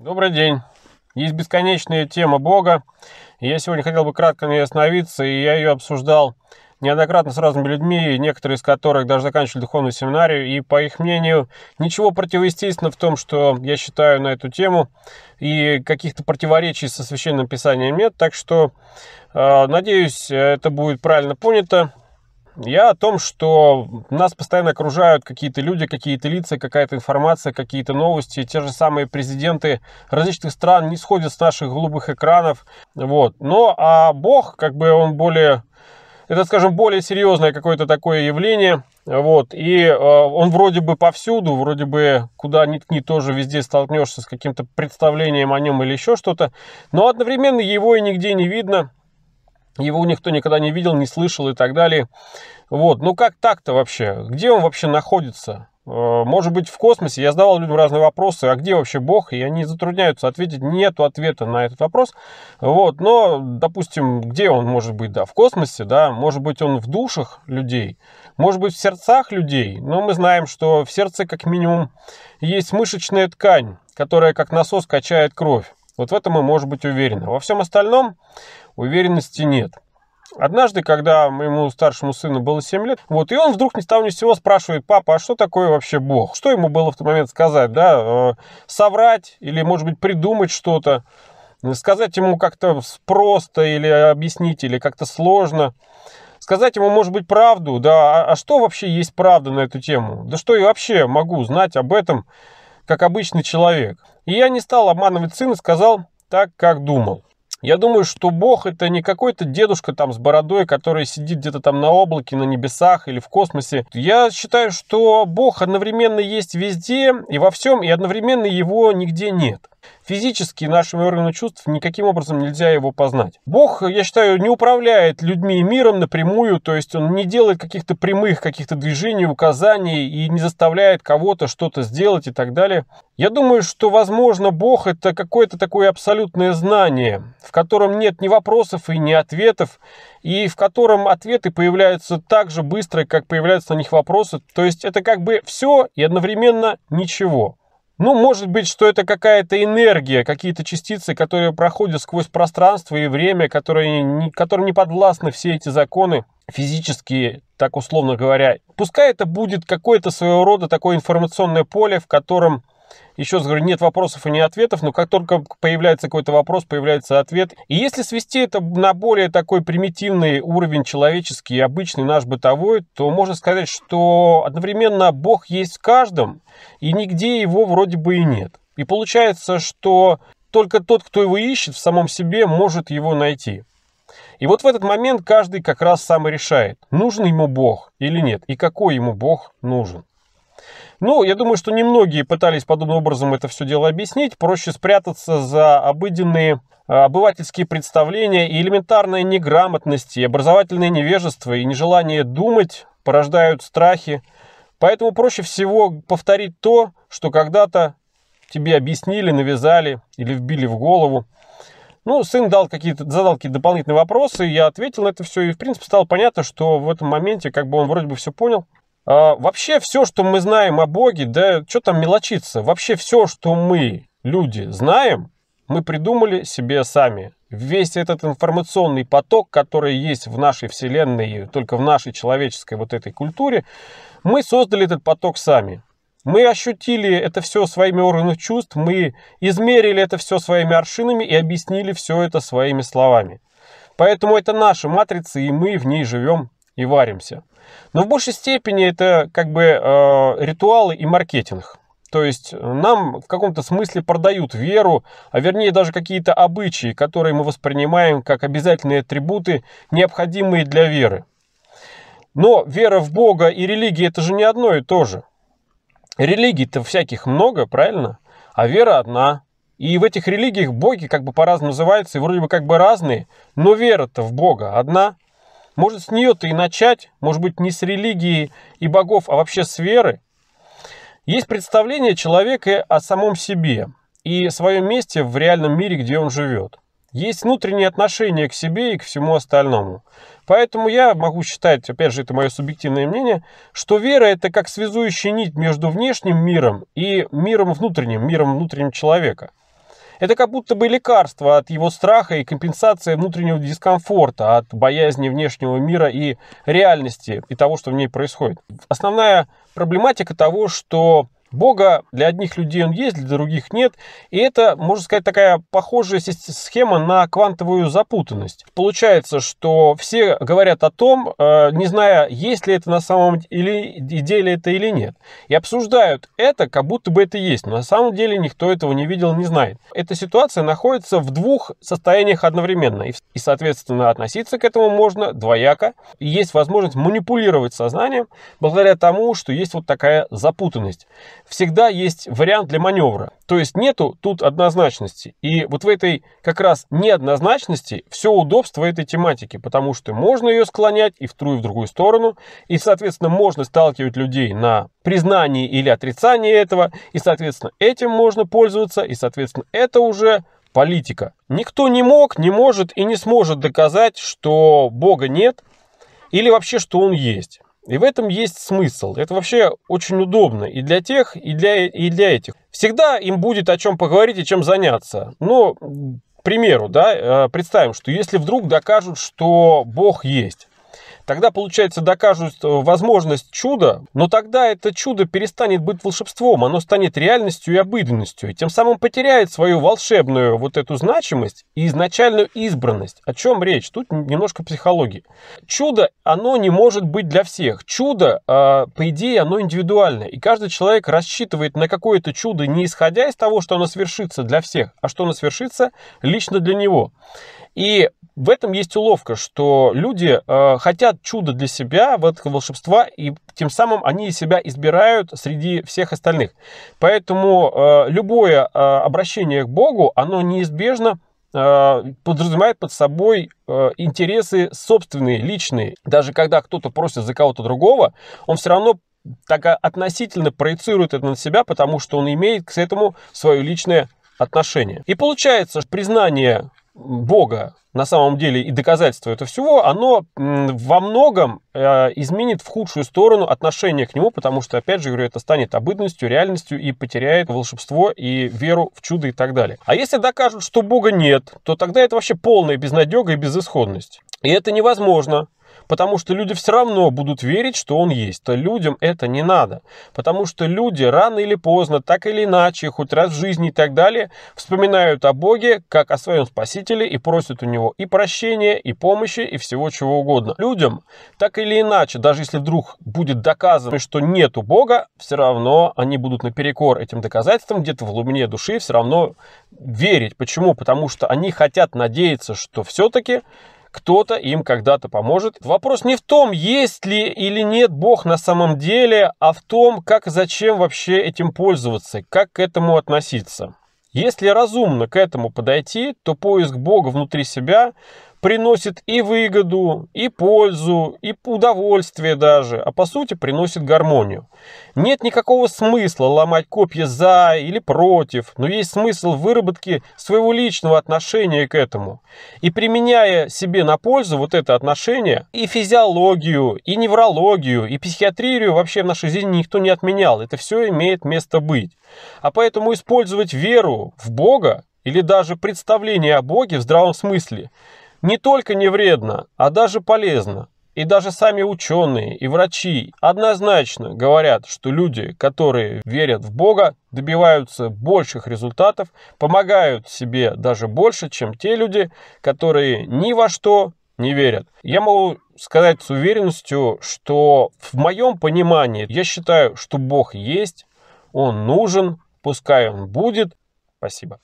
Добрый день. Есть бесконечная тема Бога. я сегодня хотел бы кратко на ней остановиться, и я ее обсуждал неоднократно с разными людьми, некоторые из которых даже заканчивали духовную семинарию, и, по их мнению, ничего противоестественного в том, что я считаю на эту тему, и каких-то противоречий со Священным Писанием нет, так что, э, надеюсь, это будет правильно понято, я о том, что нас постоянно окружают какие-то люди, какие-то лица, какая-то информация, какие-то новости. Те же самые президенты различных стран не сходят с наших голубых экранов. Вот. Но а Бог, как бы он более это, скажем, более серьезное какое-то такое явление. Вот. И э, он вроде бы повсюду, вроде бы куда ни ткни, тоже везде столкнешься с каким-то представлением о нем или еще что-то. Но одновременно его и нигде не видно. Его никто никогда не видел, не слышал и так далее. Вот, ну как так-то вообще? Где он вообще находится? Э, может быть, в космосе. Я задавал людям разные вопросы, а где вообще Бог? И они затрудняются ответить. Нету ответа на этот вопрос. Вот, но, допустим, где он может быть? Да, в космосе, да. Может быть, он в душах людей. Может быть, в сердцах людей. Но мы знаем, что в сердце, как минимум, есть мышечная ткань, которая как насос качает кровь. Вот в этом мы можем быть уверены. Во всем остальном уверенности нет. Однажды, когда моему старшему сыну было 7 лет, вот, и он вдруг ни с того ни с сего спрашивает, папа, а что такое вообще Бог? Что ему было в тот момент сказать, да? Э, соврать или, может быть, придумать что-то? Сказать ему как-то просто или объяснить, или как-то сложно? Сказать ему, может быть, правду, да? А, а что вообще есть правда на эту тему? Да что я вообще могу знать об этом, как обычный человек? И я не стал обманывать сына, сказал так, как думал. Я думаю, что Бог это не какой-то дедушка там с бородой, который сидит где-то там на облаке, на небесах или в космосе. Я считаю, что Бог одновременно есть везде и во всем, и одновременно его нигде нет. Физически нашими органами чувств никаким образом нельзя его познать. Бог, я считаю, не управляет людьми и миром напрямую, то есть он не делает каких-то прямых каких-то движений, указаний и не заставляет кого-то что-то сделать и так далее. Я думаю, что, возможно, Бог это какое-то такое абсолютное знание, в котором нет ни вопросов и ни ответов, и в котором ответы появляются так же быстро, как появляются на них вопросы. То есть это как бы все и одновременно ничего. Ну, может быть, что это какая-то энергия, какие-то частицы, которые проходят сквозь пространство и время, которые не, которым не подвластны все эти законы физические, так условно говоря. Пускай это будет какое-то своего рода такое информационное поле, в котором еще раз говорю, нет вопросов и не ответов, но как только появляется какой-то вопрос, появляется ответ. И если свести это на более такой примитивный уровень человеческий, обычный наш бытовой, то можно сказать, что одновременно Бог есть в каждом, и нигде его вроде бы и нет. И получается, что только тот, кто его ищет в самом себе, может его найти. И вот в этот момент каждый как раз сам и решает, нужен ему Бог или нет, и какой ему Бог нужен. Ну, я думаю, что немногие пытались подобным образом это все дело объяснить. Проще спрятаться за обыденные а, обывательские представления и элементарная неграмотность, и образовательное невежество, и нежелание думать порождают страхи. Поэтому проще всего повторить то, что когда-то тебе объяснили, навязали или вбили в голову. Ну, сын дал какие-то, задал какие-то дополнительные вопросы, я ответил на это все, и, в принципе, стало понятно, что в этом моменте, как бы он вроде бы все понял. А, вообще все, что мы знаем о Боге, да что там мелочиться, вообще все, что мы, люди, знаем, мы придумали себе сами. Весь этот информационный поток, который есть в нашей Вселенной, только в нашей человеческой вот этой культуре, мы создали этот поток сами. Мы ощутили это все своими органами чувств, мы измерили это все своими аршинами и объяснили все это своими словами. Поэтому это наша матрица, и мы в ней живем и варимся. Но в большей степени это как бы э, ритуалы и маркетинг. То есть нам в каком-то смысле продают веру, а вернее даже какие-то обычаи, которые мы воспринимаем как обязательные атрибуты, необходимые для веры. Но вера в Бога и религия это же не одно и то же. Религий-то всяких много, правильно? А вера одна. И в этих религиях боги как бы по-разному называются, и вроде бы как бы разные, но вера-то в Бога одна – может, с нее-то и начать, может быть, не с религии и богов, а вообще с веры. Есть представление человека о самом себе и своем месте в реальном мире, где он живет. Есть внутреннее отношение к себе и к всему остальному. Поэтому я могу считать, опять же, это мое субъективное мнение, что вера это как связующая нить между внешним миром и миром внутренним, миром внутренним человека. Это как будто бы лекарство от его страха и компенсация внутреннего дискомфорта, от боязни внешнего мира и реальности, и того, что в ней происходит. Основная проблематика того, что Бога для одних людей он есть, для других нет. И это, можно сказать, такая похожая схема на квантовую запутанность. Получается, что все говорят о том, э, не зная, есть ли это на самом деле это или нет. И обсуждают это, как будто бы это есть. Но на самом деле никто этого не видел, не знает. Эта ситуация находится в двух состояниях одновременно. И, соответственно, относиться к этому можно двояко. И есть возможность манипулировать сознанием благодаря тому, что есть вот такая запутанность всегда есть вариант для маневра. То есть нету тут однозначности. И вот в этой как раз неоднозначности все удобство этой тематики, потому что можно ее склонять и в ту, и в другую сторону. И, соответственно, можно сталкивать людей на признании или отрицании этого. И, соответственно, этим можно пользоваться. И, соответственно, это уже политика. Никто не мог, не может и не сможет доказать, что Бога нет или вообще, что Он есть. И в этом есть смысл. Это вообще очень удобно и для тех, и для, и для этих. Всегда им будет о чем поговорить и чем заняться. Но, к примеру, да, э, представим, что если вдруг докажут, что Бог есть, Тогда, получается, докажут э, возможность чуда, но тогда это чудо перестанет быть волшебством, оно станет реальностью и обыденностью, и тем самым потеряет свою волшебную вот эту значимость и изначальную избранность. О чем речь? Тут немножко психологии. Чудо, оно не может быть для всех. Чудо, а, по идее, оно индивидуальное, и каждый человек рассчитывает на какое-то чудо не исходя из того, что оно свершится для всех, а что оно свершится лично для него. И в этом есть уловка, что люди э, хотят чуда для себя, в это волшебства, и тем самым они себя избирают среди всех остальных. Поэтому э, любое э, обращение к Богу, оно неизбежно э, подразумевает под собой э, интересы собственные, личные. Даже когда кто-то просит за кого-то другого, он все равно так относительно проецирует это на себя, потому что он имеет к этому свое личное отношение. И получается, признание Бога на самом деле и доказательство этого всего, оно во многом э, изменит в худшую сторону отношение к нему, потому что, опять же, говорю, это станет обыденностью, реальностью и потеряет волшебство и веру в чудо и так далее. А если докажут, что Бога нет, то тогда это вообще полная безнадега и безысходность. И это невозможно потому что люди все равно будут верить, что он есть. То людям это не надо, потому что люди рано или поздно, так или иначе, хоть раз в жизни и так далее, вспоминают о Боге как о своем Спасителе и просят у него и прощения, и помощи, и всего чего угодно. Людям, так или иначе, даже если вдруг будет доказано, что нету Бога, все равно они будут наперекор этим доказательствам, где-то в глубине души все равно верить. Почему? Потому что они хотят надеяться, что все-таки кто-то им когда-то поможет. Вопрос не в том, есть ли или нет Бог на самом деле, а в том, как и зачем вообще этим пользоваться, как к этому относиться. Если разумно к этому подойти, то поиск Бога внутри себя приносит и выгоду, и пользу, и удовольствие даже, а по сути приносит гармонию. Нет никакого смысла ломать копья за или против, но есть смысл выработки своего личного отношения к этому. И применяя себе на пользу вот это отношение, и физиологию, и неврологию, и психиатрию вообще в нашей жизни никто не отменял. Это все имеет место быть. А поэтому использовать веру в Бога или даже представление о Боге в здравом смысле – не только не вредно, а даже полезно. И даже сами ученые и врачи однозначно говорят, что люди, которые верят в Бога, добиваются больших результатов, помогают себе даже больше, чем те люди, которые ни во что не верят. Я могу сказать с уверенностью, что в моем понимании я считаю, что Бог есть, Он нужен, пускай Он будет. Спасибо.